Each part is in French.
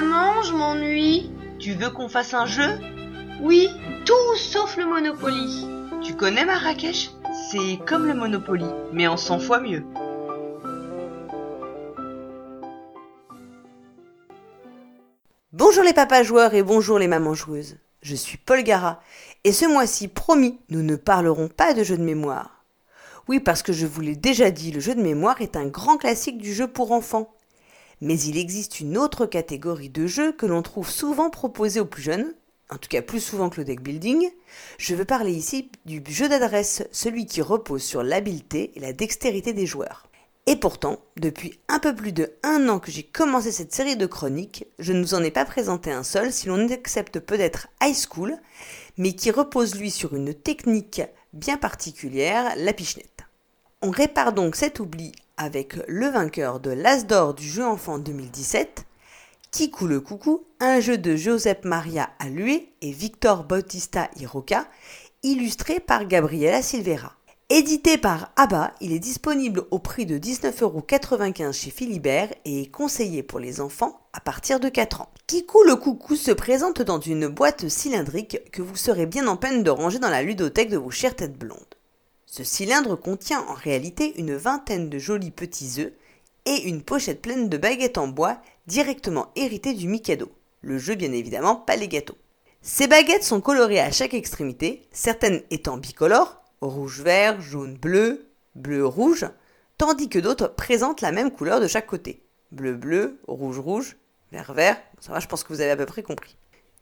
Maman, je m'ennuie. Tu veux qu'on fasse un jeu? Oui, tout sauf le Monopoly. Tu connais Marrakech? C'est comme le Monopoly, mais en 100 fois mieux. Bonjour les papas joueurs et bonjour les mamans joueuses. Je suis Paul Gara et ce mois-ci, promis, nous ne parlerons pas de jeu de mémoire. Oui, parce que je vous l'ai déjà dit, le jeu de mémoire est un grand classique du jeu pour enfants. Mais il existe une autre catégorie de jeux que l'on trouve souvent proposés aux plus jeunes, en tout cas plus souvent que le deck building. Je veux parler ici du jeu d'adresse, celui qui repose sur l'habileté et la dextérité des joueurs. Et pourtant, depuis un peu plus de un an que j'ai commencé cette série de chroniques, je ne vous en ai pas présenté un seul si l'on accepte peut-être High School, mais qui repose lui sur une technique bien particulière, la pichenette. On répare donc cet oubli avec le vainqueur de l'As d'or du jeu enfant 2017, Kikou le Coucou, un jeu de Joseph Maria Allué et Victor Bautista Iroca, illustré par Gabriela Silveira. Édité par ABBA, il est disponible au prix de 19,95€ chez Philibert et est conseillé pour les enfants à partir de 4 ans. Kikou le Coucou se présente dans une boîte cylindrique que vous serez bien en peine de ranger dans la ludothèque de vos chères têtes blondes. Ce cylindre contient en réalité une vingtaine de jolis petits œufs et une pochette pleine de baguettes en bois directement héritées du Mikado. Le jeu bien évidemment, pas les gâteaux. Ces baguettes sont colorées à chaque extrémité, certaines étant bicolores, rouge-vert, jaune-bleu, bleu-rouge, tandis que d'autres présentent la même couleur de chaque côté. Bleu-bleu, rouge-rouge, vert-vert, ça va, je pense que vous avez à peu près compris.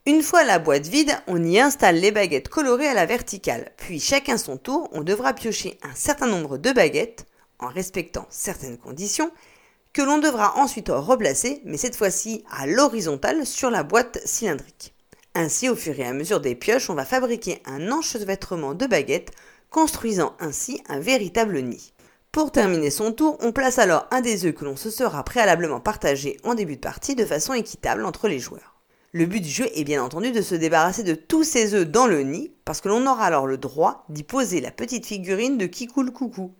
Une fois la boîte vide, on y installe les baguettes colorées à la verticale, puis chacun son tour, on devra piocher un certain nombre de baguettes, en respectant certaines conditions, que l'on devra ensuite replacer, mais cette fois-ci à l'horizontale sur la boîte cylindrique. Ainsi, au fur et à mesure des pioches, on va fabriquer un enchevêtrement de baguettes, construisant ainsi un véritable nid. Pour terminer son tour, on place alors un des œufs que l'on se sera préalablement partagé en début de partie de façon équitable entre les joueurs. Le but du jeu est bien entendu de se débarrasser de tous ces œufs dans le nid, parce que l'on aura alors le droit d'y poser la petite figurine de qui coule coucou.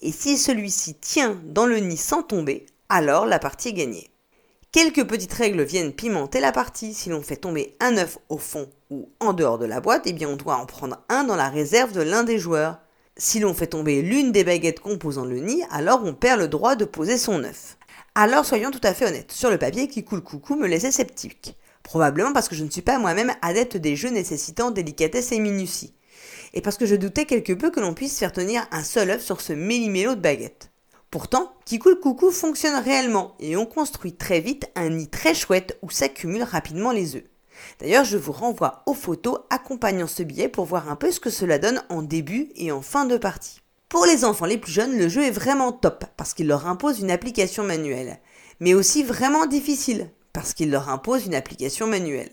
Et si celui-ci tient dans le nid sans tomber, alors la partie est gagnée. Quelques petites règles viennent pimenter la partie. Si l'on fait tomber un œuf au fond ou en dehors de la boîte, eh bien on doit en prendre un dans la réserve de l'un des joueurs. Si l'on fait tomber l'une des baguettes composant le nid, alors on perd le droit de poser son œuf. Alors soyons tout à fait honnêtes, sur le papier qui coule coucou me laissait sceptique. Probablement parce que je ne suis pas moi-même adepte des jeux nécessitant délicatesse et minutie. Et parce que je doutais quelque peu que l'on puisse faire tenir un seul œuf sur ce méli-mélo de baguette. Pourtant, Kikoul Coucou fonctionne réellement et on construit très vite un nid très chouette où s'accumulent rapidement les œufs. D'ailleurs, je vous renvoie aux photos accompagnant ce billet pour voir un peu ce que cela donne en début et en fin de partie. Pour les enfants les plus jeunes, le jeu est vraiment top parce qu'il leur impose une application manuelle, mais aussi vraiment difficile parce qu'il leur impose une application manuelle.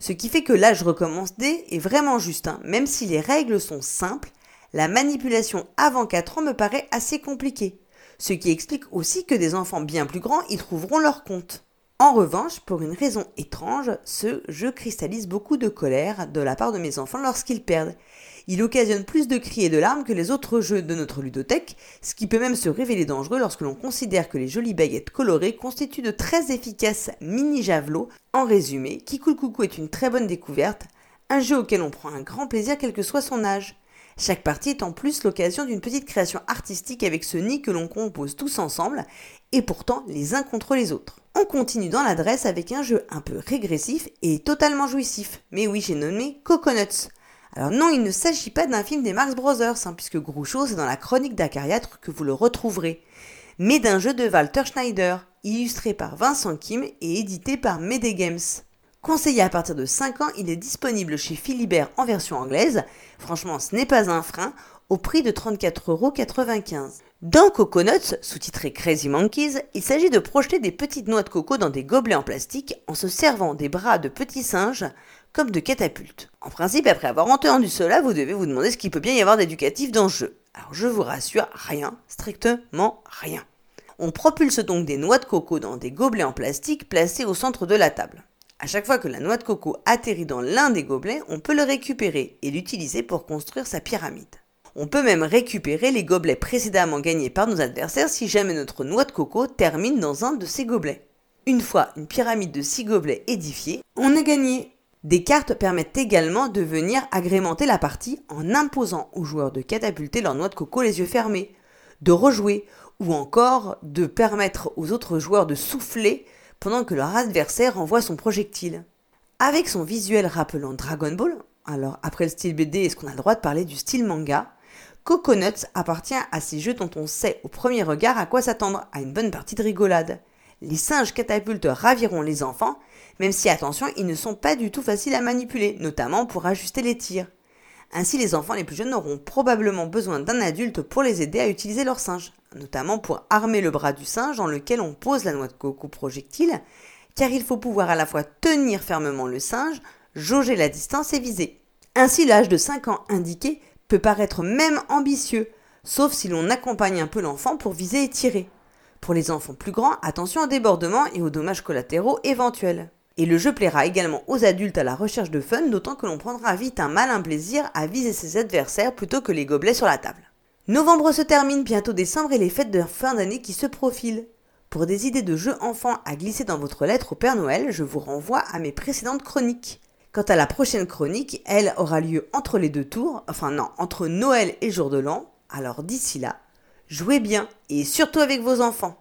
Ce qui fait que l'âge recommence D est vraiment juste, hein. même si les règles sont simples, la manipulation avant 4 ans me paraît assez compliquée, ce qui explique aussi que des enfants bien plus grands y trouveront leur compte. En revanche, pour une raison étrange, ce jeu cristallise beaucoup de colère de la part de mes enfants lorsqu'ils perdent. Il occasionne plus de cris et de larmes que les autres jeux de notre ludothèque, ce qui peut même se révéler dangereux lorsque l'on considère que les jolies baguettes colorées constituent de très efficaces mini-javelots. En résumé, Coucou est une très bonne découverte, un jeu auquel on prend un grand plaisir quel que soit son âge. Chaque partie est en plus l'occasion d'une petite création artistique avec ce nid que l'on compose tous ensemble, et pourtant les uns contre les autres. On continue dans l'adresse avec un jeu un peu régressif et totalement jouissif. Mais oui, j'ai nommé Coconuts. Alors non, il ne s'agit pas d'un film des Marx Brothers, hein, puisque Groucho, c'est dans la chronique d'Acariâtre que vous le retrouverez, mais d'un jeu de Walter Schneider, illustré par Vincent Kim et édité par Mede Games. Conseillé à partir de 5 ans, il est disponible chez Philibert en version anglaise. Franchement, ce n'est pas un frein, au prix de 34,95€. Dans Coconuts, sous-titré Crazy Monkeys, il s'agit de projeter des petites noix de coco dans des gobelets en plastique en se servant des bras de petits singes comme de catapultes. En principe, après avoir entendu cela, vous devez vous demander ce qu'il peut bien y avoir d'éducatif dans ce jeu. Alors je vous rassure, rien, strictement rien. On propulse donc des noix de coco dans des gobelets en plastique placés au centre de la table. À chaque fois que la noix de coco atterrit dans l'un des gobelets, on peut le récupérer et l'utiliser pour construire sa pyramide. On peut même récupérer les gobelets précédemment gagnés par nos adversaires si jamais notre noix de coco termine dans un de ces gobelets. Une fois une pyramide de six gobelets édifiée, on a gagné. Des cartes permettent également de venir agrémenter la partie en imposant aux joueurs de catapulter leur noix de coco les yeux fermés, de rejouer ou encore de permettre aux autres joueurs de souffler pendant que leur adversaire envoie son projectile. Avec son visuel rappelant Dragon Ball, alors après le style BD, est-ce qu'on a le droit de parler du style manga? Coconuts appartient à ces jeux dont on sait au premier regard à quoi s'attendre, à une bonne partie de rigolade. Les singes catapultes raviront les enfants, même si attention, ils ne sont pas du tout faciles à manipuler, notamment pour ajuster les tirs. Ainsi, les enfants les plus jeunes auront probablement besoin d'un adulte pour les aider à utiliser leur singe, notamment pour armer le bras du singe dans lequel on pose la noix de coco projectile, car il faut pouvoir à la fois tenir fermement le singe, jauger la distance et viser. Ainsi, l'âge de 5 ans indiqué peut paraître même ambitieux, sauf si l'on accompagne un peu l'enfant pour viser et tirer. Pour les enfants plus grands, attention aux débordements et aux dommages collatéraux éventuels. Et le jeu plaira également aux adultes à la recherche de fun, d'autant que l'on prendra vite un malin plaisir à viser ses adversaires plutôt que les gobelets sur la table. Novembre se termine, bientôt décembre et les fêtes de fin d'année qui se profilent. Pour des idées de jeux enfants à glisser dans votre lettre au Père Noël, je vous renvoie à mes précédentes chroniques. Quant à la prochaine chronique, elle aura lieu entre les deux tours, enfin non, entre Noël et Jour de l'An. Alors d'ici là, jouez bien et surtout avec vos enfants.